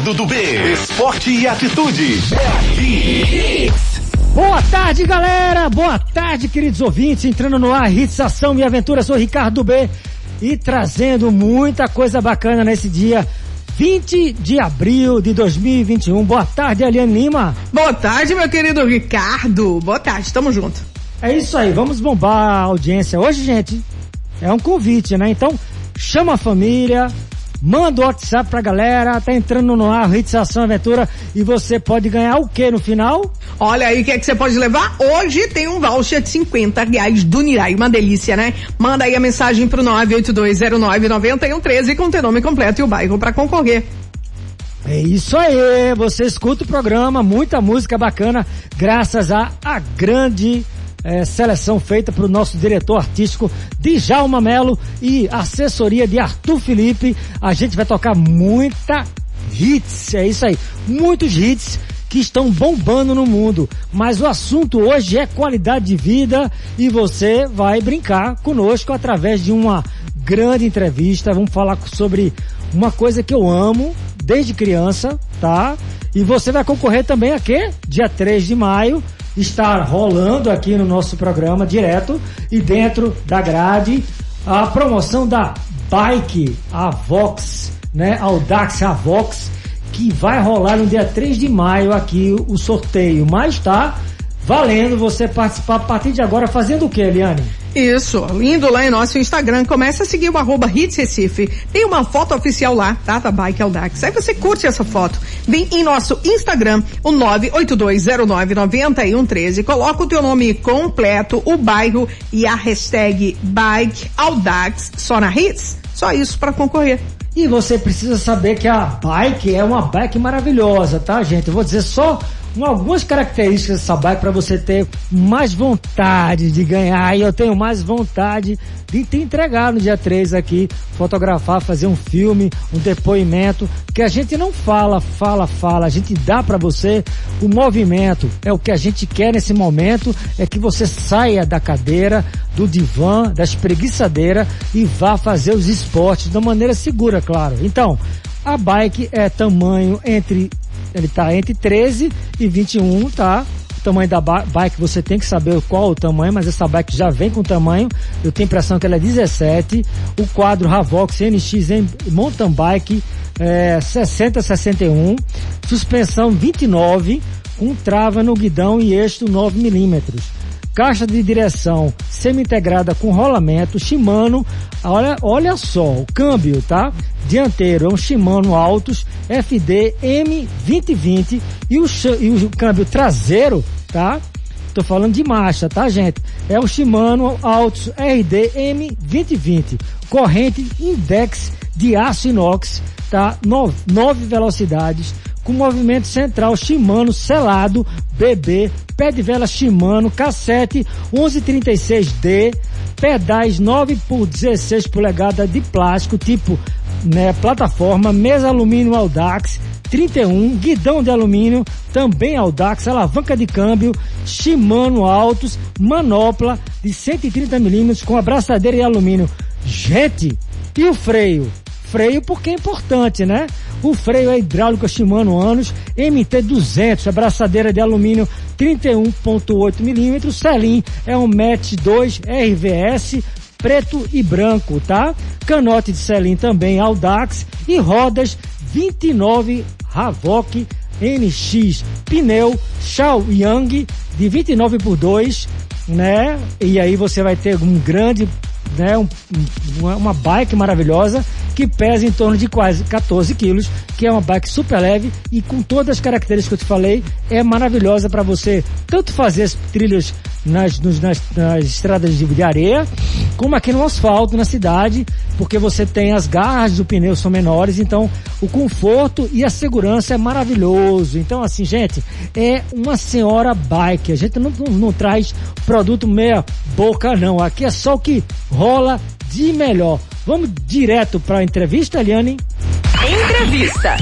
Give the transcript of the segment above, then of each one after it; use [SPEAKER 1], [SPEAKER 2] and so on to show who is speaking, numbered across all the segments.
[SPEAKER 1] Ricardo do B. Esporte e atitude. É aqui.
[SPEAKER 2] Boa tarde, galera! Boa tarde, queridos ouvintes. Entrando no ar, Hits Ação e Aventura. Sou Ricardo do B e trazendo muita coisa bacana nesse dia 20 de abril de 2021. Boa tarde, Eliane Lima.
[SPEAKER 3] Boa tarde, meu querido Ricardo. Boa tarde, tamo junto.
[SPEAKER 2] É isso aí, vamos bombar a audiência. Hoje, gente, é um convite, né? Então, chama a família, manda o WhatsApp pra galera, tá entrando no ar, Ação Aventura, e você pode ganhar o que no final?
[SPEAKER 3] Olha aí, o que é que você pode levar? Hoje tem um voucher de 50 reais do Nirai, uma delícia, né? Manda aí a mensagem pro 982099113 com o teu nome completo e o bairro para concorrer.
[SPEAKER 2] É isso aí, você escuta o programa, muita música bacana, graças a a grande é, seleção feita para o nosso diretor artístico Djalma Melo e assessoria de Arthur Felipe. A gente vai tocar muita hits, é isso aí, muitos hits que estão bombando no mundo. Mas o assunto hoje é qualidade de vida e você vai brincar conosco através de uma grande entrevista. Vamos falar sobre uma coisa que eu amo desde criança, tá? E você vai concorrer também a quê? Dia 3 de maio estar rolando aqui no nosso programa direto e dentro da grade a promoção da Bike Avox, né? Audax Avox, que vai rolar no dia 3 de maio aqui o sorteio. Mas tá valendo você participar a partir de agora fazendo o que, Eliane?
[SPEAKER 3] Isso, lindo lá em nosso Instagram. Começa a seguir o arroba Hits Recife. Tem uma foto oficial lá, tá? Da Bike Audax. Aí você curte essa foto. Vem em nosso Instagram, o 982099113. Coloca o teu nome completo, o bairro e a hashtag Bike Audax só na Hits. Só isso para concorrer.
[SPEAKER 2] E você precisa saber que a bike é uma bike maravilhosa, tá, gente? Eu vou dizer só algumas características dessa bike para você ter mais vontade de ganhar. E eu tenho mais vontade de te entregar no dia 3 aqui, fotografar, fazer um filme, um depoimento, que a gente não fala, fala, fala, a gente dá para você o movimento. É o que a gente quer nesse momento, é que você saia da cadeira, do divã, da espreguiçadeira e vá fazer os esportes de uma maneira segura, claro. Então, a bike é tamanho entre ele está entre 13 e 21, tá? O tamanho da bike você tem que saber qual o tamanho, mas essa bike já vem com tamanho. Eu tenho impressão que ela é 17. O quadro Ravox NX Mountain Bike é 60 61, suspensão 29 com trava no guidão e eixo 9 milímetros caixa de direção semi-integrada com rolamento, Shimano, olha, olha só, o câmbio, tá? Dianteiro é um Shimano Altos FD M2020 e o, e o câmbio traseiro, tá? Tô falando de marcha, tá, gente? É o Shimano Altos RD M2020, corrente index de aço inox, tá? Nove, nove velocidades, com movimento central Shimano selado BB, pé de vela Shimano, cassete 1136D, pedais 9 por 16 polegadas de plástico, tipo né, plataforma, mesa alumínio Audax 31, guidão de alumínio, também Audax, alavanca de câmbio, Shimano altos, manopla de 130 milímetros com abraçadeira de alumínio. Gente, e o freio? Freio porque é importante, né? O freio é hidráulico Shimano Anos MT200, abraçadeira de alumínio 31.8 milímetros, selim é um Match 2 RVS preto e branco, tá? Canote de selim também Audax e rodas 29 Havoc NX, pneu Shao Yang de 29 por 2, né? E aí você vai ter um grande né, um, uma bike maravilhosa que pesa em torno de quase 14 quilos, que é uma bike super leve e com todas as características que eu te falei, é maravilhosa para você tanto fazer as trilhas nas, nos, nas, nas estradas de, areia, como aqui no asfalto, na cidade, porque você tem as garras do pneu são menores, então o conforto e a segurança é maravilhoso. Então, assim, gente, é uma senhora bike. A gente não, não, não traz produto meia boca, não. Aqui é só o que rola de melhor. Vamos direto para a entrevista, Eliane?
[SPEAKER 3] Entrevista.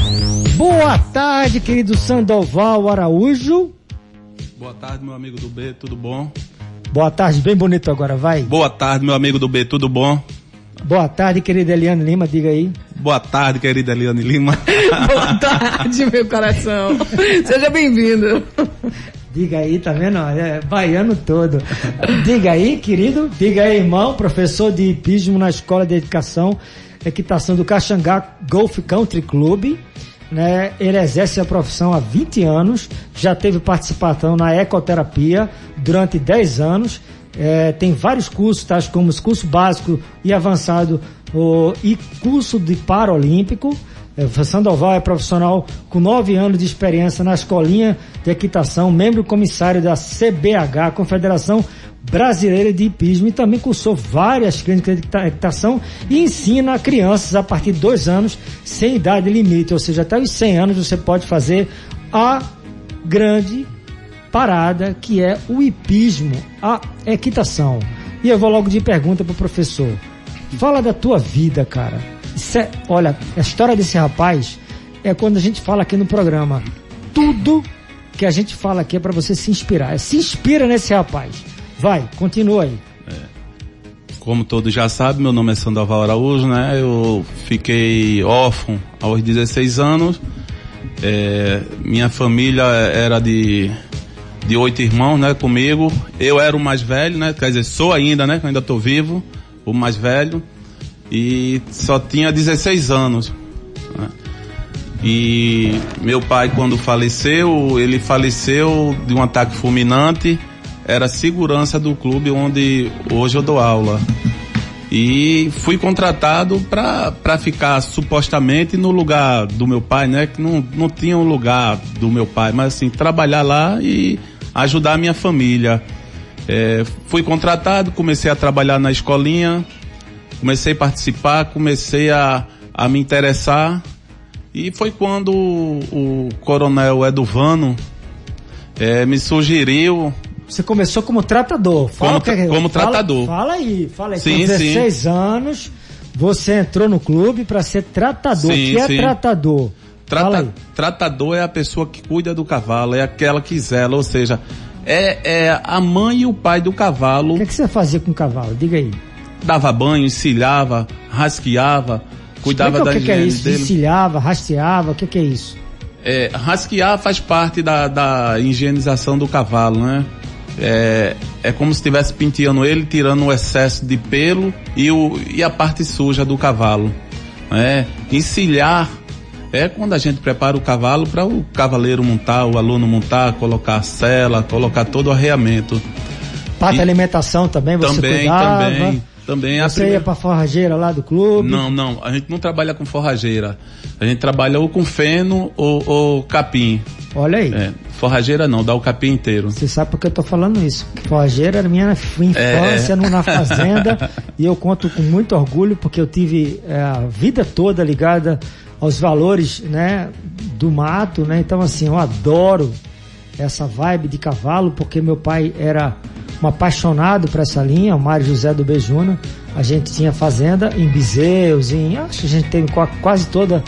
[SPEAKER 2] Boa tarde, querido Sandoval Araújo.
[SPEAKER 4] Boa tarde, meu amigo do B, tudo bom?
[SPEAKER 2] Boa tarde, bem bonito agora, vai.
[SPEAKER 4] Boa tarde, meu amigo do B, tudo bom?
[SPEAKER 2] Boa tarde, querida Eliane Lima, diga aí.
[SPEAKER 4] Boa tarde, querida Eliane Lima.
[SPEAKER 3] Boa tarde, meu coração. Seja bem-vindo.
[SPEAKER 2] Diga aí, tá vendo? É baiano todo. Diga aí, querido. Diga aí, irmão, professor de hipismo na Escola de Educação Equitação do Caxangá Golf Country Club. Né? Ele exerce a profissão há 20 anos, já teve participação na ecoterapia durante 10 anos. É, tem vários cursos, tais como curso básico e avançado e curso de paralímpico. É, Sandoval é profissional com nove anos de experiência na escolinha de equitação, membro comissário da CBH, Confederação Brasileira de Hipismo, e também cursou várias clínicas de equitação e ensina crianças a partir de dois anos sem idade limite, ou seja, até os 100 anos você pode fazer a grande parada que é o hipismo, a equitação. E eu vou logo de pergunta para o professor. Fala da tua vida, cara. Olha, a história desse rapaz é quando a gente fala aqui no programa. Tudo que a gente fala aqui é para você se inspirar. Se inspira nesse rapaz. Vai, continua aí. É.
[SPEAKER 4] Como todos já sabem, meu nome é Sandoval Araújo, né? Eu fiquei órfão aos 16 anos. É, minha família era de de oito irmãos, né, comigo. Eu era o mais velho, né? Quer dizer, sou ainda, né? Ainda estou vivo, o mais velho. E só tinha 16 anos. Né? E meu pai, quando faleceu, ele faleceu de um ataque fulminante. Era segurança do clube onde hoje eu dou aula. E fui contratado para ficar supostamente no lugar do meu pai, né? Que não, não tinha um lugar do meu pai, mas assim, trabalhar lá e ajudar a minha família. É, fui contratado, comecei a trabalhar na escolinha, comecei a participar, comecei a, a me interessar. E foi quando o, o coronel Eduvano é, me sugeriu.
[SPEAKER 2] Você começou como tratador.
[SPEAKER 4] Fala como,
[SPEAKER 2] é,
[SPEAKER 4] como
[SPEAKER 2] fala,
[SPEAKER 4] tratador.
[SPEAKER 2] Fala aí, fala aí.
[SPEAKER 4] Sim,
[SPEAKER 2] Com 16
[SPEAKER 4] sim.
[SPEAKER 2] anos, você entrou no clube para ser tratador.
[SPEAKER 4] Sim,
[SPEAKER 2] o que é
[SPEAKER 4] sim.
[SPEAKER 2] tratador?
[SPEAKER 4] Trata, tratador é a pessoa que cuida do cavalo, é aquela que zela, ou seja, é, é a mãe e o pai do cavalo.
[SPEAKER 2] O que, é que você fazia com o cavalo? Diga aí.
[SPEAKER 4] Dava banho, encilhava, rasqueava, cuidava
[SPEAKER 2] Explica
[SPEAKER 4] da
[SPEAKER 2] o que, que é isso?
[SPEAKER 4] dele.
[SPEAKER 2] Encilhava, rasteava, o que, que é isso?
[SPEAKER 4] É, rasquear faz parte da, da higienização do cavalo, né? É, é como se estivesse penteando ele, tirando o excesso de pelo e, o, e a parte suja do cavalo. É, encilhar é quando a gente prepara o cavalo para o cavaleiro montar, o aluno montar, colocar a sela, colocar todo o arreamento.
[SPEAKER 2] Parte
[SPEAKER 4] E-
[SPEAKER 2] alimentação também, você
[SPEAKER 4] também,
[SPEAKER 2] cuidava?
[SPEAKER 4] também, também. A
[SPEAKER 2] Você
[SPEAKER 4] primeira-
[SPEAKER 2] ia pra forrageira lá do clube?
[SPEAKER 4] Não, não, a gente não trabalha com forrageira. A gente trabalha ou com feno ou, ou capim.
[SPEAKER 2] Olha aí.
[SPEAKER 4] É, forrageira não, dá o capim inteiro.
[SPEAKER 2] Você sabe por que eu tô falando isso? Forrageira era minha infância
[SPEAKER 4] É.
[SPEAKER 2] na fazenda e eu conto com muito orgulho porque eu tive é, a vida toda ligada aos valores, né, do mato, né? Então assim, eu adoro essa vibe de cavalo porque meu pai era um apaixonado por essa linha, o Mário José do Bejuna. A gente tinha fazenda em Bizeus, em acho que a gente tem qua- quase toda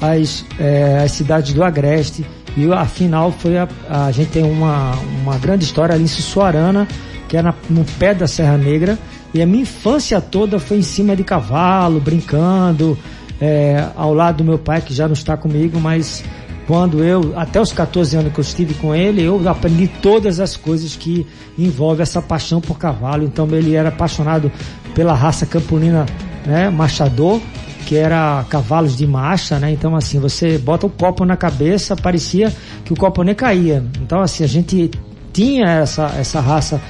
[SPEAKER 2] as, eh, as cidades do Agreste. E afinal foi a, a gente tem uma, uma grande história ali em Sussuarana, que é no pé da Serra Negra. E a minha infância toda foi em cima de cavalo, brincando, eh, ao lado do meu pai, que já não está comigo, mas quando eu, até os 14 anos que eu estive com ele, eu aprendi todas as coisas que envolvem essa paixão por cavalo. Então ele era apaixonado pela raça camponina, né, machador, que era cavalos de marcha, né? Então assim, você bota o copo na cabeça, parecia que o copo nem caía. Então assim, a gente tinha essa, essa raça.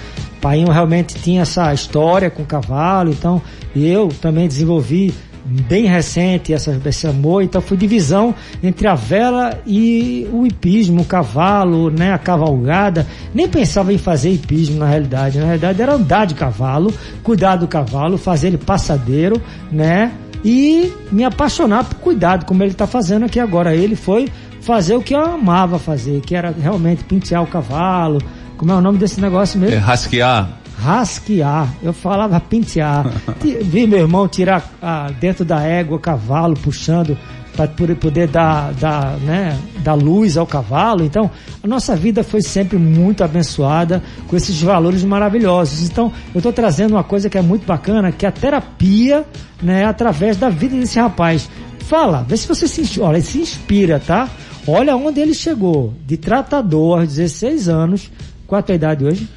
[SPEAKER 2] Painho realmente tinha essa história com cavalo, então eu também desenvolvi bem recente essa, esse amor, então foi divisão entre a vela e o hipismo, o cavalo, né, a cavalgada. Nem pensava em fazer hipismo na realidade, na realidade era andar de cavalo, cuidar do cavalo, fazer ele passadeiro, né, e me apaixonar por cuidado, como ele está fazendo aqui agora. Ele foi fazer o que eu amava fazer, que era realmente pentear o cavalo. Como é o nome desse negócio mesmo?
[SPEAKER 4] É, rasquear.
[SPEAKER 2] Rasquear. Eu falava pentear. Vi meu irmão tirar ah, dentro da égua cavalo, puxando para poder dar, dar, né, dar luz ao cavalo. Então, a nossa vida foi sempre muito abençoada com esses valores maravilhosos. Então, eu estou trazendo uma coisa que é muito bacana, que é a terapia, né, através da vida desse rapaz. fala, vê se você se, olha, se inspira, tá? Olha onde ele chegou, de tratador aos 16 anos. Qual a tua idade hoje?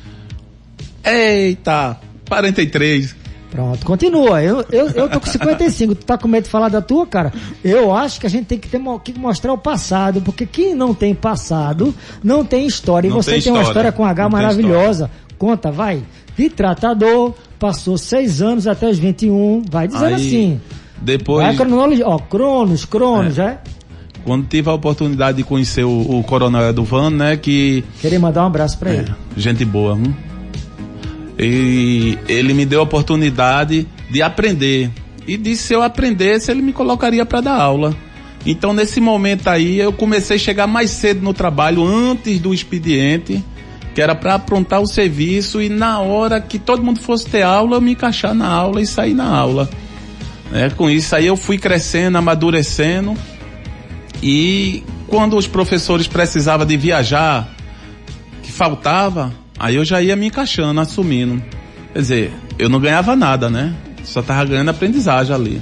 [SPEAKER 4] Eita, 43.
[SPEAKER 2] Pronto, continua. Eu, eu, eu tô com 55. Tu tá com medo de falar da tua, cara? Eu acho que a gente tem que, ter, que mostrar o passado, porque quem não tem passado não tem história. E
[SPEAKER 4] Não
[SPEAKER 2] você
[SPEAKER 4] tem
[SPEAKER 2] tem, uma
[SPEAKER 4] história.
[SPEAKER 2] história com H
[SPEAKER 4] Não
[SPEAKER 2] maravilhosa. Conta, vai. De tratador, passou seis anos até os 21. Vai dizendo
[SPEAKER 4] Aí,
[SPEAKER 2] assim.
[SPEAKER 4] Depois,
[SPEAKER 2] Vai a cronologia. Ó, Cronos, Cronos, é.
[SPEAKER 4] quando tive a oportunidade de conhecer o, o Coronel Eduvano, né, que
[SPEAKER 2] Queria mandar um abraço pra ele.
[SPEAKER 4] gente boa, hum? E ele me deu a oportunidade de aprender. E disse se eu aprendesse, ele me colocaria para dar aula. Então, nesse momento aí, eu comecei a chegar mais cedo no trabalho, antes do expediente, que era para aprontar o serviço e na hora que todo mundo fosse ter aula, eu me encaixar na aula e sair na aula. Né? Com isso aí eu fui crescendo, amadurecendo e quando os professores precisavam de viajar, que faltava, aí eu já ia me encaixando, assumindo. Quer dizer, eu não ganhava nada, né? Só tava ganhando aprendizagem ali.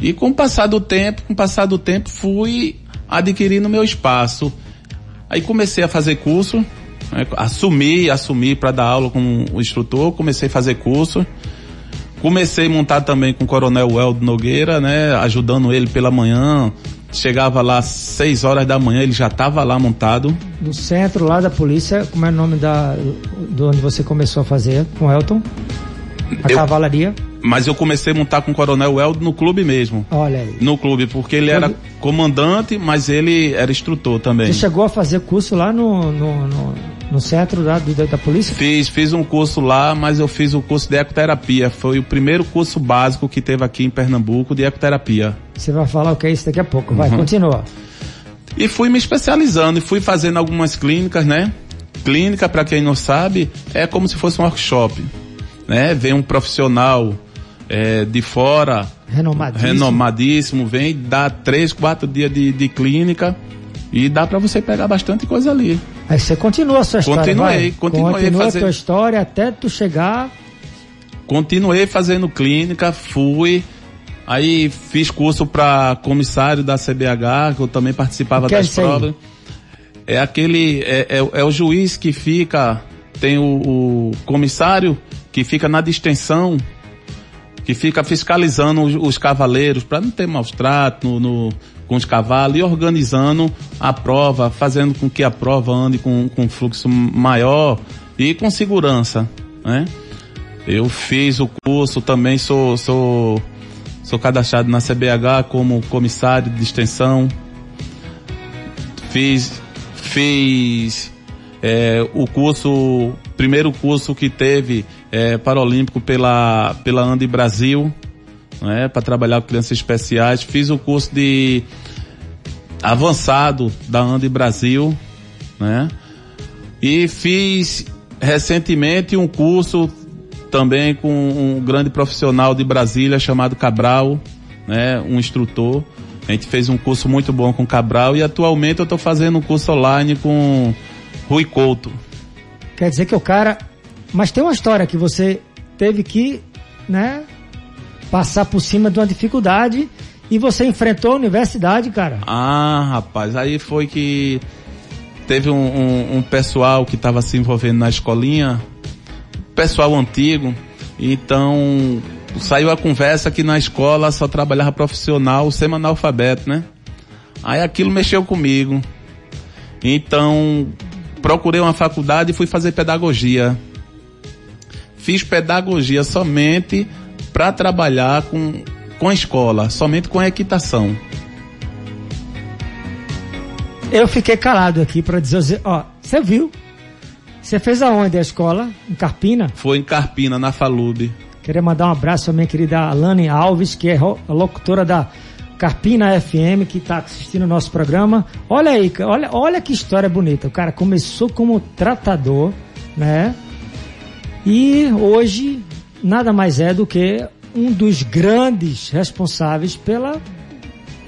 [SPEAKER 4] E com o passar do tempo, com o passar do tempo, fui adquirindo meu espaço. Aí comecei a fazer curso, né? assumi, assumi para dar aula com o instrutor, comecei a fazer curso. Comecei a montar também com o Coronel Weldo Nogueira, né? Ajudando ele pela manhã. Chegava lá às 6 horas da manhã, ele já estava lá montado.
[SPEAKER 2] No centro lá da polícia, como é o nome da, do onde você começou a fazer com o Elton? A
[SPEAKER 4] Eu-
[SPEAKER 2] cavalaria.
[SPEAKER 4] Mas eu comecei a montar com o Coronel Weldo no clube mesmo.
[SPEAKER 2] Olha aí.
[SPEAKER 4] No clube, porque ele era comandante, mas ele era instrutor também.
[SPEAKER 2] Você chegou a fazer curso lá no, no, no, no centro do- da, da polícia?
[SPEAKER 4] Fiz, fiz um curso lá, mas eu fiz o curso de ecoterapia. Foi o primeiro curso básico que teve aqui em Pernambuco de ecoterapia.
[SPEAKER 2] Você vai falar o que é isso daqui a pouco.
[SPEAKER 4] Uhum.
[SPEAKER 2] Vai, continua.
[SPEAKER 4] E fui me especializando e fui fazendo algumas clínicas, né? Clínica, para quem não sabe, é como se fosse um workshop, né? Vem um profissional é, de fora,
[SPEAKER 2] Renomadíssimo.
[SPEAKER 4] renomadíssimo, vem, dá três, quatro dias de, de clínica e dá para você pegar bastante coisa ali.
[SPEAKER 2] Aí você continua a sua história.
[SPEAKER 4] Continuei,
[SPEAKER 2] vai.
[SPEAKER 4] continuei
[SPEAKER 2] Continua
[SPEAKER 4] fazendo-
[SPEAKER 2] a tua história até tu chegar.
[SPEAKER 4] Continuei fazendo clínica, fui. Aí fiz curso para comissário da CBH, que eu também participava
[SPEAKER 2] é
[SPEAKER 4] das
[SPEAKER 2] aí?
[SPEAKER 4] provas. É aquele. É, é- é o juiz que fica. Tem o, o comissário que fica na distensão, que fica fiscalizando os, os cavaleiros para não ter maus tratos no, no- com os cavalos e organizando a prova, fazendo com que a prova ande com, com fluxo maior e com segurança, né? Eu fiz o curso, também sou, sou, sou cadastrado na CBH como comissário de extensão. Fiz, fiz é, o curso, primeiro curso que teve é, paralímpico pela, pela Andi Brasil, né, para trabalhar com crianças especiais. Fiz o curso de avançado da Andi Brasil, né? E fiz recentemente um curso também com um grande profissional de Brasília chamado Cabral, né, um instrutor. A gente fez um curso muito bom com Cabral e atualmente eu estou fazendo um curso online com Rui Couto.
[SPEAKER 2] Quer dizer que o cara. Mas tem uma história que você teve que, né? Passar por cima de uma dificuldade e você enfrentou a universidade, cara.
[SPEAKER 4] Ah, rapaz, aí foi que teve um, um- um pessoal que estava se envolvendo na escolinha, pessoal antigo, então saiu a conversa que na escola só trabalhava profissional, semi-analfabeto, né? Aí aquilo mexeu comigo. Então, procurei uma faculdade e fui fazer pedagogia. Fiz pedagogia somente para trabalhar com, com a escola, somente com a equitação.
[SPEAKER 2] Eu fiquei calado aqui para dizer, ó, você viu? Você fez aonde a escola? Em Carpina?
[SPEAKER 4] Foi em Carpina, na Falube.
[SPEAKER 2] Queria mandar um abraço à minha querida Alane Alves, que é a locutora da Carpina FM, que está assistindo o nosso programa. Olha aí, olha, olha que história bonita. O cara começou como tratador, né? E hoje nada mais é do que um dos grandes responsáveis pela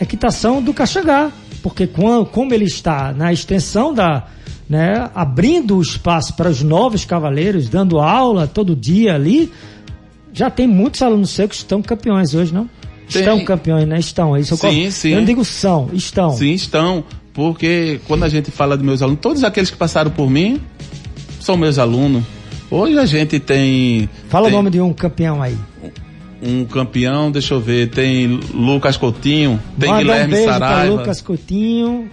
[SPEAKER 2] equitação do Caxangá. Porque quan- como ele está na extensão da. Né, abrindo o espaço para os novos cavaleiros, dando aula todo dia ali, já tem muitos alunos seus que estão campeões hoje, não?
[SPEAKER 4] Tem.
[SPEAKER 2] Estão campeões, né? Estão. Isso eu
[SPEAKER 4] Sim,
[SPEAKER 2] colo-
[SPEAKER 4] sim.
[SPEAKER 2] Eu não digo são, estão.
[SPEAKER 4] Sim, estão. Porque quando a gente fala de meus alunos, todos aqueles que passaram por mim são meus alunos. Hoje a gente tem.
[SPEAKER 2] Fala
[SPEAKER 4] tem
[SPEAKER 2] o nome de um campeão aí.
[SPEAKER 4] Um campeão, deixa eu ver, tem Lucas Coutinho, tem
[SPEAKER 2] Manda um
[SPEAKER 4] Guilherme
[SPEAKER 2] beijo pra
[SPEAKER 4] Saraiva.
[SPEAKER 2] Lucas Coutinho.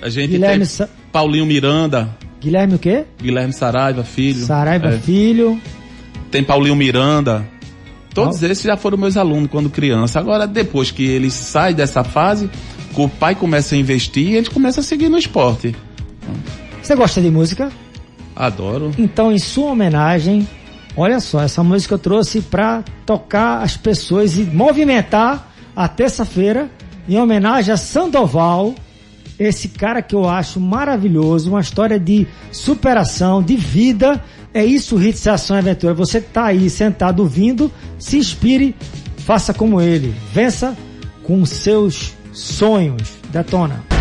[SPEAKER 4] A gente
[SPEAKER 2] Guilherme
[SPEAKER 4] tem
[SPEAKER 2] Sa-
[SPEAKER 4] Paulinho Miranda,
[SPEAKER 2] Guilherme o quê?
[SPEAKER 4] Guilherme Saraiva, filho.
[SPEAKER 2] Saraiva
[SPEAKER 4] É.
[SPEAKER 2] Filho.
[SPEAKER 4] Tem Paulinho Miranda. Todos
[SPEAKER 2] Ó.
[SPEAKER 4] esses já foram meus alunos quando criança. Agora, depois que eles saem dessa fase, o pai começa a investir, eles começam a seguir no esporte.
[SPEAKER 2] Você gosta de música?
[SPEAKER 4] Adoro.
[SPEAKER 2] Então, em sua homenagem, olha só, essa música eu trouxe pra tocar as pessoas e movimentar a terça-feira em homenagem a Sandoval, esse cara que eu acho maravilhoso, uma história de superação, de vida. É isso, Hits Ação e Aventura. Você tá aí sentado ouvindo, se inspire, faça como ele, vença com seus sonhos. Detona.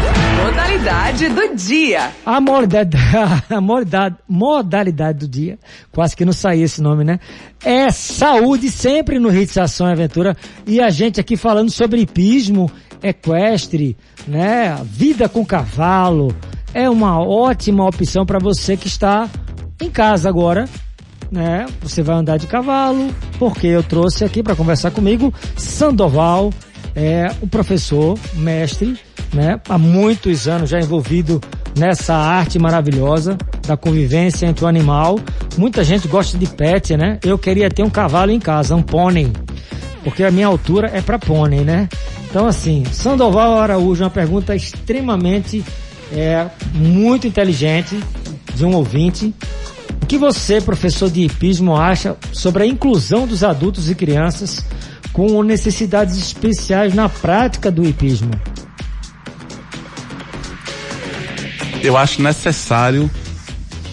[SPEAKER 5] Modalidade do dia.
[SPEAKER 2] A modalidade, a modalidade, modalidade do dia, quase que não saía esse nome, né? É saúde sempre no Hits Ação e Aventura. E a gente aqui falando sobre hipismo, equestre, né? Vida com cavalo. É uma ótima opção para você que está em casa agora, né? Você vai andar de cavalo, porque eu trouxe aqui para conversar comigo Sandoval, é um professor, mestre, né? Há muitos anos já envolvido nessa arte maravilhosa da convivência entre o animal. Muita gente gosta de pet, né? Eu queria ter um cavalo em casa, um pônei, porque a minha altura é para pônei, né? Então assim, Sandoval Araújo, uma pergunta extremamente é, muito inteligente de um ouvinte. O que você, professor de hipismo, acha sobre a inclusão dos adultos e crianças com necessidades especiais na prática do hipismo?
[SPEAKER 4] Eu acho necessário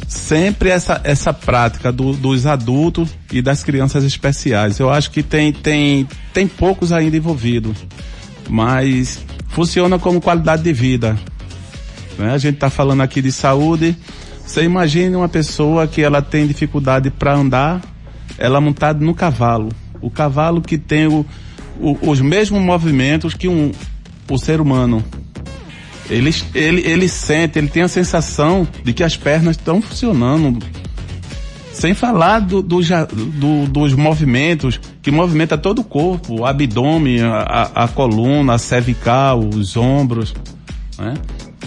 [SPEAKER 4] sempre essa, essa prática do- dos adultos e das crianças especiais. Eu acho que tem, tem, tem poucos ainda envolvidos, mas funciona como qualidade de vida. né? A gente está falando aqui de saúde. Você imagine uma pessoa que ela tem dificuldade para andar, ela montada no cavalo. O cavalo que tem o, o- os mesmos movimentos que um, o ser humano. Ele, ele, ele sente, ele tem a sensação de que as pernas estão funcionando. Sem falar do, do do- dos movimentos que movimenta todo o corpo, o abdômen, a, a- a coluna, a cervical, os ombros. Né?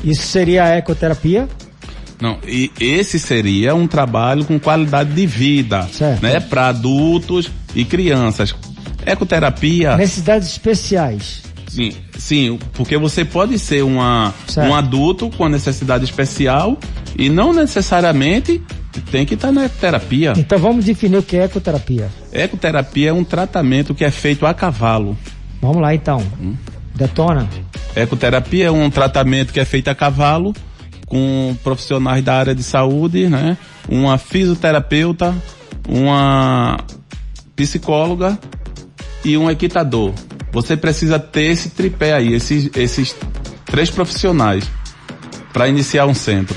[SPEAKER 2] Isso seria a ecoterapia?
[SPEAKER 4] Não, e esse seria um trabalho com qualidade de vida,
[SPEAKER 2] Certo.
[SPEAKER 4] né, para adultos e crianças. Ecoterapia,
[SPEAKER 2] Necessidades especiais.
[SPEAKER 4] Sim, sim, porque você pode ser uma,
[SPEAKER 2] Certo.
[SPEAKER 4] um adulto com necessidade especial e não necessariamente tem que estar na ecoterapia.
[SPEAKER 2] Então vamos definir o que é ecoterapia.
[SPEAKER 4] Ecoterapia é um tratamento que é feito a cavalo.
[SPEAKER 2] Vamos lá então. Detona.
[SPEAKER 4] Ecoterapia é um tratamento que é feito a cavalo com profissionais da área de saúde, né? Uma fisioterapeuta, uma psicóloga e um equitador. Você precisa ter esse tripé aí, esses, esses três profissionais para iniciar um centro.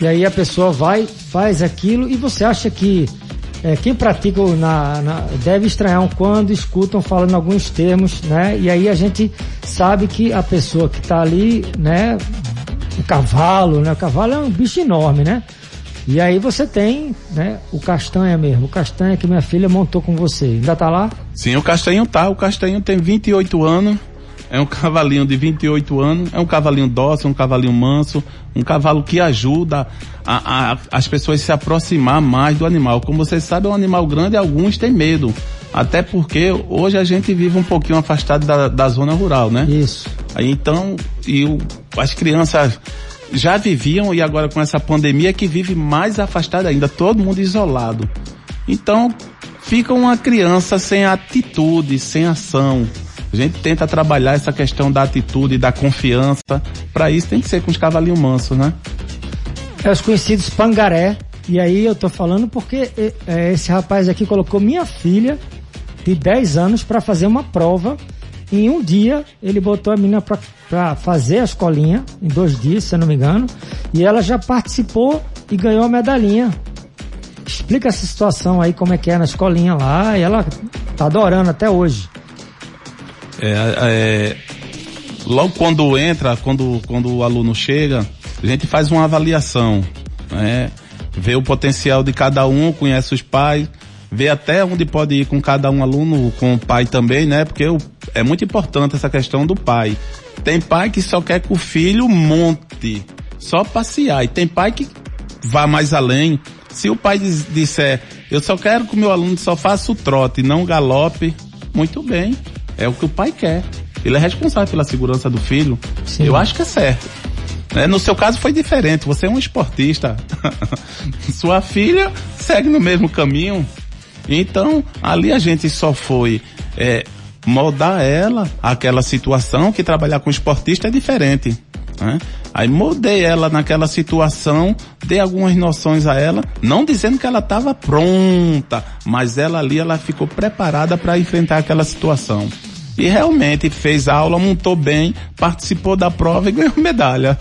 [SPEAKER 2] E aí a pessoa vai, faz aquilo e você acha que é, quem pratica na, na- deve estranhar quando escutam falando alguns termos, né? E aí a gente sabe que a pessoa que está ali, né? O cavalo, né? O cavalo é um bicho enorme, né? E aí você tem, né? O castanha mesmo, o castanha que minha filha montou com você. Ainda tá lá?
[SPEAKER 4] Sim, o Castanho tá. O Castanho tem 28 anos. É um cavalinho de 28 anos. É um cavalinho dócil, um cavalinho manso. Um cavalo que ajuda a, a- as pessoas se aproximar mais do animal. Como vocês sabem, é um animal grande e alguns têm medo. Até porque hoje a gente vive um pouquinho afastado da, da zona rural, né?
[SPEAKER 2] Isso.
[SPEAKER 4] Aí então, e o- as crianças já viviam e agora com essa pandemia que vive mais afastada ainda, todo mundo isolado. Então, fica uma criança sem atitude, sem ação. A gente tenta trabalhar essa questão da atitude, da confiança. Para isso tem que ser com os cavalinhos mansos, né?
[SPEAKER 2] É os conhecidos pangaré. E aí eu tô falando porque é, esse rapaz aqui colocou minha filha de 10 anos para fazer uma prova. Em um dia, ele botou a menina para fazer a escolinha, em dois dias, se eu não me engano, e ela já participou e ganhou a medalhinha. Explica essa situação aí, como é que é na escolinha lá, e ela tá adorando até hoje.
[SPEAKER 4] É, é, logo quando entra, quando, quando o aluno chega, a gente faz uma avaliação, né? Vê o potencial de cada um, conhece os pais, vê até onde pode ir com cada um aluno, com o pai também, né? Porque o, é muito importante essa questão do pai. Tem pai que só quer que o filho monte, só passear. E tem pai que vá mais além. Se o pai disser, eu só quero que o meu aluno só faça o trote, não galope, muito bem. É o que o pai quer. Ele é responsável pela segurança do filho. Sim. Eu acho que é certo. Né? No seu caso foi diferente, você é um esportista. Sua filha segue no mesmo caminho. Então, ali a gente só foi é, moldar ela aquela situação que trabalhar com esportista é diferente. Né? Aí moldei ela naquela situação, dei algumas noções a ela, não dizendo que ela estava pronta, mas ela ali ela ficou preparada para enfrentar aquela situação. E realmente fez aula, montou bem, participou da prova e ganhou medalha.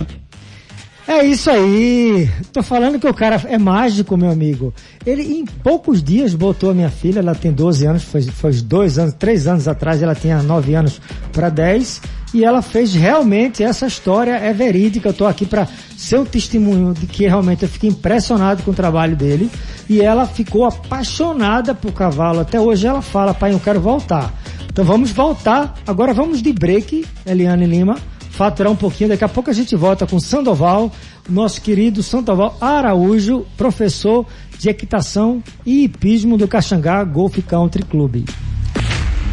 [SPEAKER 2] É isso aí. Tô falando que o cara é mágico, meu amigo. Ele em poucos dias botou a minha filha, ela tem 12 anos, foi, foi dois anos, três anos atrás, ela tinha 9 anos para 10, e ela fez realmente essa história é verídica. Eu tô aqui para ser um testemunho de que realmente eu fiquei impressionado com o trabalho dele. E ela ficou apaixonada por cavalo. Até hoje ela fala, pai, eu quero voltar. Então vamos voltar. Agora vamos de break, Eliane Lima faturar um pouquinho. Daqui a pouco a gente volta com Sandoval, nosso querido Sandoval Araújo, professor de equitação e hipismo do Caxangá Golf Country Club.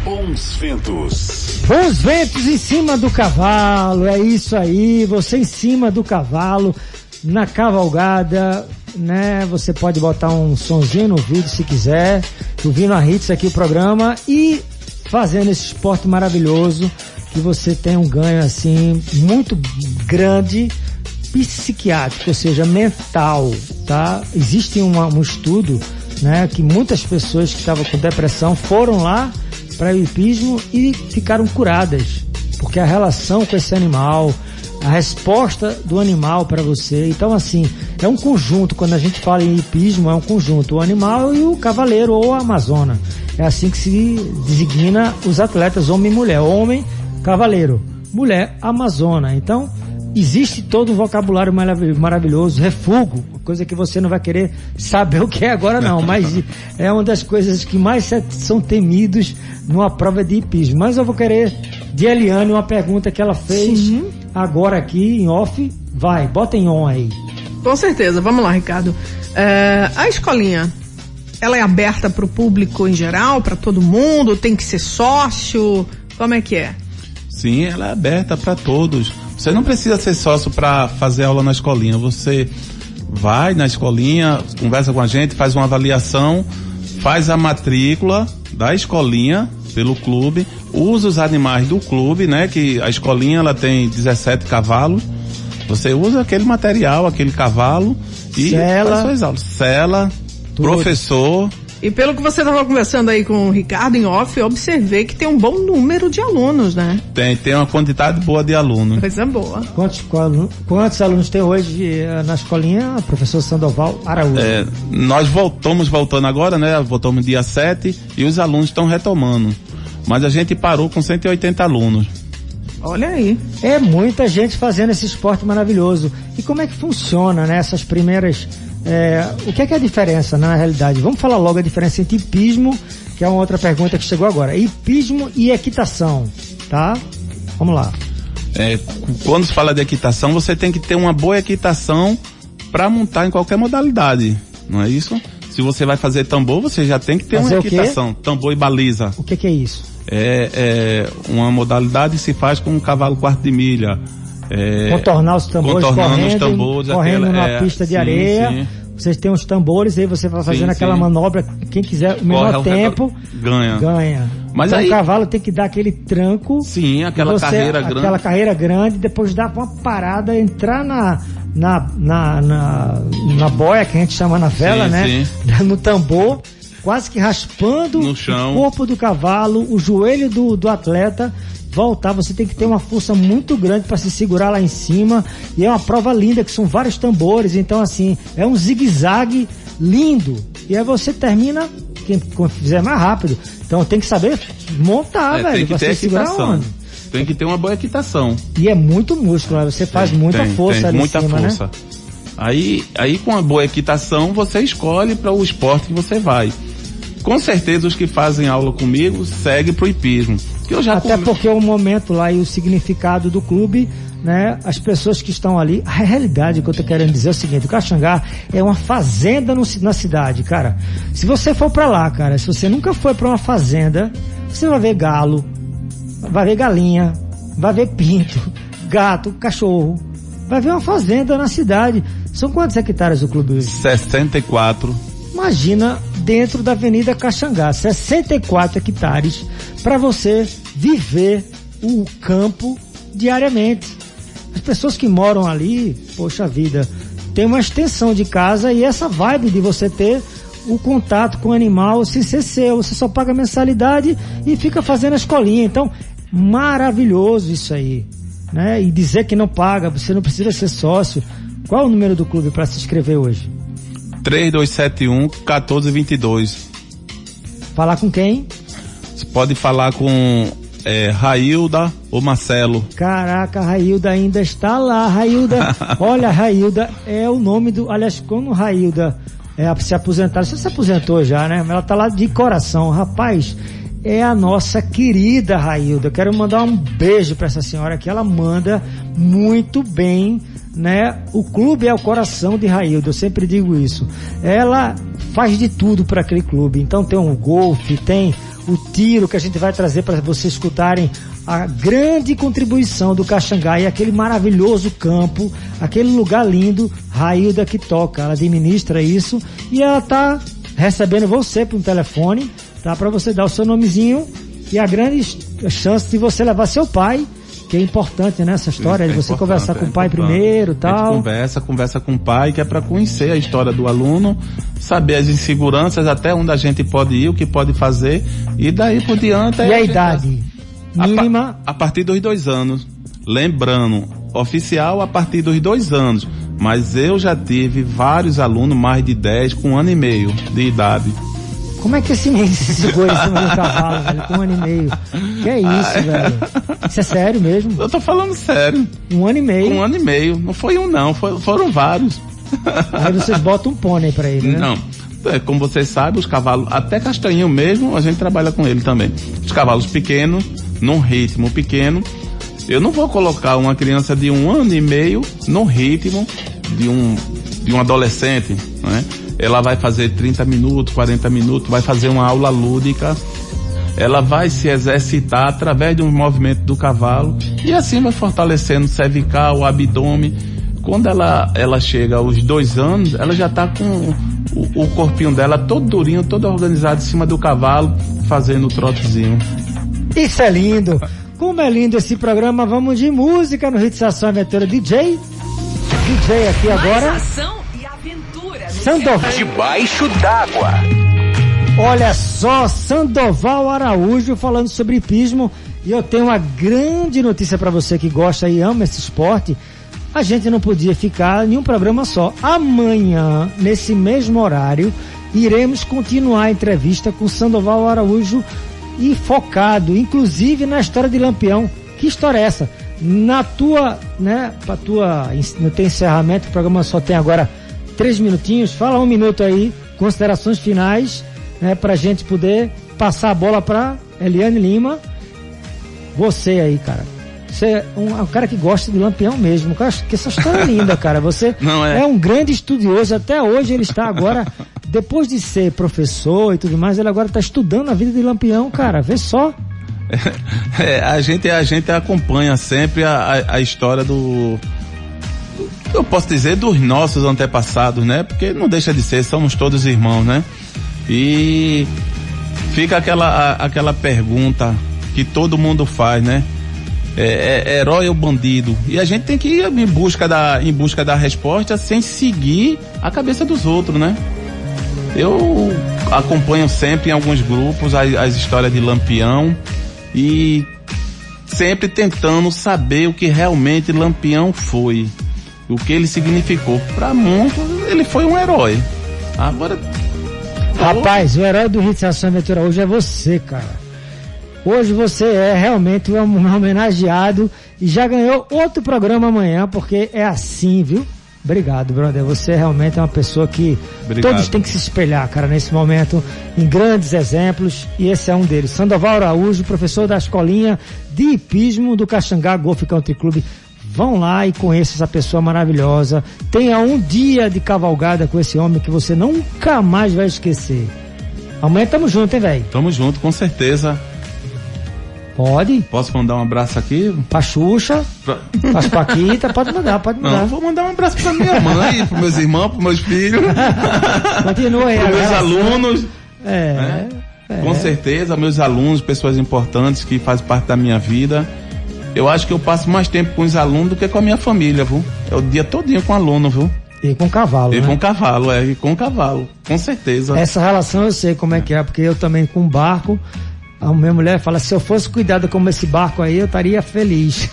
[SPEAKER 1] Bons ventos.
[SPEAKER 2] Bons ventos em cima do cavalo, é isso aí, você em cima do cavalo, na cavalgada, né? Você pode botar um sonzinho no vídeo se quiser, ouvindo a hits aqui o programa e fazendo esse esporte maravilhoso que você tem um ganho assim muito grande psiquiátrico, ou seja, mental, tá? Existe um estudo, né, que muitas pessoas que estavam com depressão foram lá para o hipismo e ficaram curadas, porque a relação com esse animal, a resposta do animal para você, então assim, é um conjunto, quando a gente fala em hipismo, é um conjunto, o animal e o cavaleiro ou a amazona. É assim que se designa os atletas, homem e mulher. Homem cavaleiro, mulher, amazona. Então, existe todo um vocabulário maravilhoso, refugo, coisa que você não vai querer saber o que é agora não, mas é uma das coisas que mais são temidos numa prova de hipismo. Mas eu vou querer de Eliane uma pergunta que ela fez Sim. agora aqui em off. Vai, bota em on aí.
[SPEAKER 3] Com certeza, vamos lá, Ricardo. É, a escolinha, ela é aberta para o público em geral, para todo mundo? Tem que ser sócio? Como é que é?
[SPEAKER 4] Sim, ela é aberta para todos. Você não precisa ser sócio para fazer aula na escolinha. Você vai na escolinha, conversa com a gente, faz uma avaliação, faz a matrícula da escolinha pelo clube, usa os animais do clube, né? Que a escolinha ela tem 17 cavalos. Você usa aquele material, aquele cavalo e
[SPEAKER 2] Cela,
[SPEAKER 4] faz suas aulas. Cela, tudo. professor,
[SPEAKER 3] e pelo que você estava conversando aí com o Ricardo em off, eu observei que tem um bom número de alunos, né?
[SPEAKER 4] Tem, tem uma quantidade boa de alunos.
[SPEAKER 3] Coisa boa.
[SPEAKER 2] Quantos, quantos alunos tem hoje eh, na escolinha, professor Sandoval Araújo?
[SPEAKER 4] É, nós voltamos voltando agora, né? Voltamos dia 7 e os alunos estão retomando. Mas a gente parou com 180 alunos.
[SPEAKER 3] Olha aí.
[SPEAKER 2] É muita gente fazendo esse esporte maravilhoso. E como é que funciona, né? Essas primeiras é, o que é, que é a diferença na realidade? Vamos falar logo a diferença entre hipismo, que é uma outra pergunta que chegou agora. Hipismo e equitação, tá? Vamos lá.
[SPEAKER 4] É, quando se fala de equitação, você tem que ter uma boa equitação para montar em qualquer modalidade, não é isso? Se você vai fazer tambor, você já tem que ter fazer uma equitação, tambor e baliza.
[SPEAKER 2] O que, que é isso?
[SPEAKER 4] É, é, uma modalidade que se faz com um cavalo quarto de milha,
[SPEAKER 2] é, contornar os tambores
[SPEAKER 4] correndo, os tambores,
[SPEAKER 2] correndo aquela, numa é, pista de sim, areia. Sim. Vocês têm os tambores aí, você vai fazendo sim, aquela manobra, quem quiser o menor tempo,
[SPEAKER 4] ganha.
[SPEAKER 2] ganha. Mas então aí, o cavalo tem que dar aquele tranco.
[SPEAKER 4] Sim, aquela você, carreira
[SPEAKER 2] grande. Aquela carreira grande, depois dar uma parada, entrar na, na, na, na, na boia, que a gente chama na vela, sim, né? Sim. No tambor, quase que raspando
[SPEAKER 4] no chão.
[SPEAKER 2] o corpo do cavalo, o joelho do, do atleta voltar, você tem que ter uma força muito grande para se segurar lá em cima. E é uma prova linda, que são vários tambores. Então, assim, é um zigue-zague lindo. E aí você termina quem fizer mais rápido. Então tem que saber montar,
[SPEAKER 4] É,
[SPEAKER 2] velho.
[SPEAKER 4] tem que ter equitação.
[SPEAKER 2] onde.
[SPEAKER 4] Tem que ter uma boa equitação.
[SPEAKER 2] E é muito músculo, né? você faz muita
[SPEAKER 4] Tem,
[SPEAKER 2] força
[SPEAKER 4] tem
[SPEAKER 2] ali
[SPEAKER 4] muita
[SPEAKER 2] em cima,
[SPEAKER 4] força.
[SPEAKER 2] né?
[SPEAKER 4] Aí, aí com a boa equitação você escolhe para o esporte que você vai. Com certeza os que fazem aula comigo seguem pro hipismo. Que eu já
[SPEAKER 2] Até
[SPEAKER 4] come-
[SPEAKER 2] porque o momento lá e o significado do clube, né? As pessoas que estão ali, a realidade que eu tô querendo dizer é o seguinte, o Caxangá é uma fazenda no na cidade, cara. Se você for pra lá, cara, se você nunca foi pra uma fazenda, você vai ver galo, vai ver galinha, vai ver pinto, gato, cachorro, vai ver uma fazenda na cidade. São quantos hectares o clube hoje?
[SPEAKER 4] 64.
[SPEAKER 2] Imagina dentro da Avenida Caxangá, 64 hectares para você viver o campo diariamente. As pessoas que moram ali, poxa vida, tem uma extensão de casa e essa vibe de você ter o contato com o animal sem ser seu, você só paga mensalidade e fica fazendo a escolinha. Então, maravilhoso isso aí. Né? E dizer que não paga, você não precisa ser sócio. Qual o número do clube para se inscrever hoje?
[SPEAKER 4] 3271 1422.
[SPEAKER 2] Falar com quem?
[SPEAKER 4] Você pode falar com é, Railda ou Marcelo.
[SPEAKER 2] Caraca, Railda ainda está lá. Railda, olha, Railda é o nome do. Aliás, quando Railda é, se aposentar, você se aposentou já, né? Mas ela tá lá de coração. Rapaz, é a nossa querida Railda. Quero mandar um beijo para essa senhora que ela manda muito bem, né? O clube é o coração de Railda, eu sempre digo isso. Ela faz de tudo para aquele clube. Então tem um golfe, tem o tiro que a gente vai trazer para vocês escutarem a grande contribuição do Caxangá e aquele maravilhoso campo, aquele lugar lindo, Railda que toca, ela administra isso e ela tá recebendo você por um telefone, tá? Para você dar o seu nomezinho e a grande chance de você levar seu pai, que é importante nessa história, de
[SPEAKER 4] É
[SPEAKER 2] você
[SPEAKER 4] importante,
[SPEAKER 2] conversar com
[SPEAKER 4] é
[SPEAKER 2] o pai
[SPEAKER 4] importante.
[SPEAKER 2] primeiro,
[SPEAKER 4] A gente
[SPEAKER 2] tal.
[SPEAKER 4] conversa, conversa com o pai, que é para conhecer a história do aluno, saber as inseguranças, até onde a gente pode ir, o que pode fazer, e daí por diante...
[SPEAKER 2] E
[SPEAKER 4] é
[SPEAKER 2] a
[SPEAKER 4] gente-
[SPEAKER 2] idade
[SPEAKER 4] A
[SPEAKER 2] mínima
[SPEAKER 4] A, partir dos dois anos. Lembrando, oficial a partir dos dois anos. Mas eu já tive vários alunos, mais de 10, com um ano e meio de idade.
[SPEAKER 2] Como é que esse menino se segura em cima de um cavalo, velho, com um ano e meio? Que é isso, velho? Isso é sério mesmo?
[SPEAKER 4] Eu tô falando sério.
[SPEAKER 2] Um ano e meio.
[SPEAKER 4] Um ano e meio. Não foi um não, foi- foram vários.
[SPEAKER 2] Aí vocês botam um pônei pra ele, né?
[SPEAKER 4] Não. É, como vocês sabem, os cavalos, até castanhinho mesmo, a gente trabalha com ele também. Os cavalos pequenos, num ritmo pequeno. Eu não vou colocar uma criança de um ano e meio no ritmo de um, de um adolescente, né? Ela vai fazer 30 minutos, 40 minutos, vai fazer uma aula lúdica. Ela vai se exercitar através de um movimento do cavalo e assim vai fortalecendo o cervical, o abdômen. Quando ela, ela chega aos dois anos, ela já está com o, o corpinho dela todo durinho, todo organizado em cima do cavalo, fazendo o trotezinho.
[SPEAKER 2] Isso é lindo. Como é lindo esse programa, vamos de música no Hits Ação Aventura DJ. DJ aqui agora.
[SPEAKER 5] E
[SPEAKER 2] Sandoval.
[SPEAKER 1] Debaixo d'água.
[SPEAKER 2] Olha só, Sandoval Araújo falando sobre hipismo. E eu tenho uma grande notícia para você que gosta e ama esse esporte. A gente não podia ficar em um programa só. Amanhã, nesse mesmo horário, iremos continuar a entrevista com Sandoval Araújo e focado, inclusive na história de Lampião. Que história é essa? Na tua, né, pra tua, no teu encerramento, o programa só tem agora três minutinhos. Fala um minuto aí, considerações finais, né, pra gente poder passar a bola pra Eliane Lima. Você aí, cara. Você é um, é um cara que gosta de Lampião mesmo. Cara, que essa história é linda, cara. Você
[SPEAKER 4] Não é?
[SPEAKER 2] um grande estudioso. Até hoje ele está agora, depois de ser professor e tudo mais, ele agora está estudando a vida de Lampião, cara. Vê só.
[SPEAKER 4] É, a gente a gente acompanha sempre a, a, a história do eu posso dizer dos nossos antepassados, né? Porque não deixa de ser, somos todos irmãos, né? E fica aquela a- aquela pergunta que todo mundo faz, né? É, é herói ou bandido? E a gente tem que ir em busca da em busca da resposta sem seguir a cabeça dos outros, né? Eu acompanho sempre em alguns grupos as, as histórias de Lampião e sempre tentando saber o que realmente Lampião foi, o que ele significou. Para muitos, ele foi um herói. Agora,
[SPEAKER 2] Rapaz, o herói do Hits Ação Aventura hoje é você, cara. Hoje você é realmente um homenageado e já ganhou outro programa amanhã, porque é assim, viu? Obrigado, brother. Você realmente é uma pessoa que
[SPEAKER 4] Obrigado.
[SPEAKER 2] todos têm que se espelhar, cara, nesse momento, em grandes exemplos, e esse é um deles. Sandoval Araújo, professor da escolinha de hipismo do Caxangá Golf Country Club. Vão lá e conheça essa pessoa maravilhosa. Tenha um dia de cavalgada com esse homem que você nunca mais vai esquecer. Amanhã tamo junto, hein, velho?
[SPEAKER 4] Tamo junto, com certeza.
[SPEAKER 2] Pode.
[SPEAKER 4] Posso mandar um abraço aqui?
[SPEAKER 2] Pra Xuxa,
[SPEAKER 4] Pra-
[SPEAKER 2] pras Paquita, pode mandar, pode
[SPEAKER 4] Não,
[SPEAKER 2] mandar.
[SPEAKER 4] vou mandar um abraço pra minha mãe, pros meus irmãos, pros meus filhos,
[SPEAKER 2] Continua aí.
[SPEAKER 4] pros meus alunos.
[SPEAKER 2] É.
[SPEAKER 4] né?
[SPEAKER 2] é.
[SPEAKER 4] Com certeza, meus alunos, pessoas importantes que fazem parte da minha vida. Eu acho que eu passo mais tempo com os alunos do que com a minha família, viu? É o dia todinho com aluno, viu?
[SPEAKER 2] E com cavalo,
[SPEAKER 4] E
[SPEAKER 2] né?
[SPEAKER 4] com cavalo, é, e com cavalo, com certeza.
[SPEAKER 2] Essa relação eu sei como é que é, porque eu também com barco, a minha mulher fala, se eu fosse cuidado como esse barco aí, eu estaria feliz.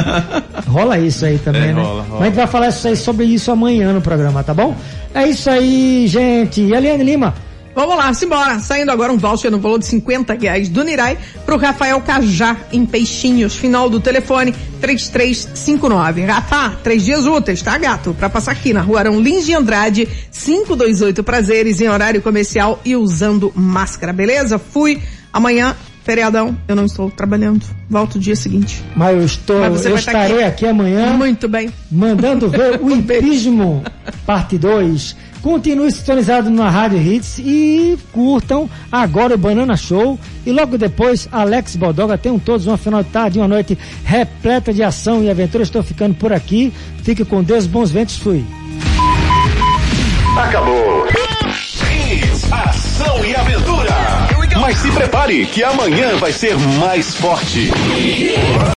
[SPEAKER 2] rola isso aí também,
[SPEAKER 4] É,
[SPEAKER 2] né?
[SPEAKER 4] rola, rola.
[SPEAKER 2] Mas a gente vai falar isso aí, sobre isso amanhã no programa, tá bom? É isso aí, gente. E Eliane Lima,
[SPEAKER 3] Vamos lá, simbora. Saindo agora um voucher no valor de 50 reais do Nirai pro Rafael Cajá, em Peixinhos. Final do telefone 3359. Rafa, três dias úteis, tá, gato? Pra passar aqui na rua Arão Lins de Andrade, 528 Prazeres, em horário comercial e usando máscara, beleza? Fui. Amanhã, feriadão, eu não estou trabalhando. Volto dia seguinte.
[SPEAKER 2] mas eu estou,
[SPEAKER 3] Mas você
[SPEAKER 2] eu
[SPEAKER 3] vai estar
[SPEAKER 2] estarei
[SPEAKER 3] aqui.
[SPEAKER 2] aqui amanhã.
[SPEAKER 3] Muito bem.
[SPEAKER 2] mandando ver o hipismo, parte 2. Continue sintonizado na Rádio Hits e curtam agora o Banana Show. E logo depois, Alex Baldoga. Tenham todos uma final de tarde e uma noite repleta de ação e aventura. Estou ficando por aqui. Fique com Deus, bons ventos, fui.
[SPEAKER 1] Acabou. Hits, ação e aventura. Mas se prepare que amanhã vai ser mais forte.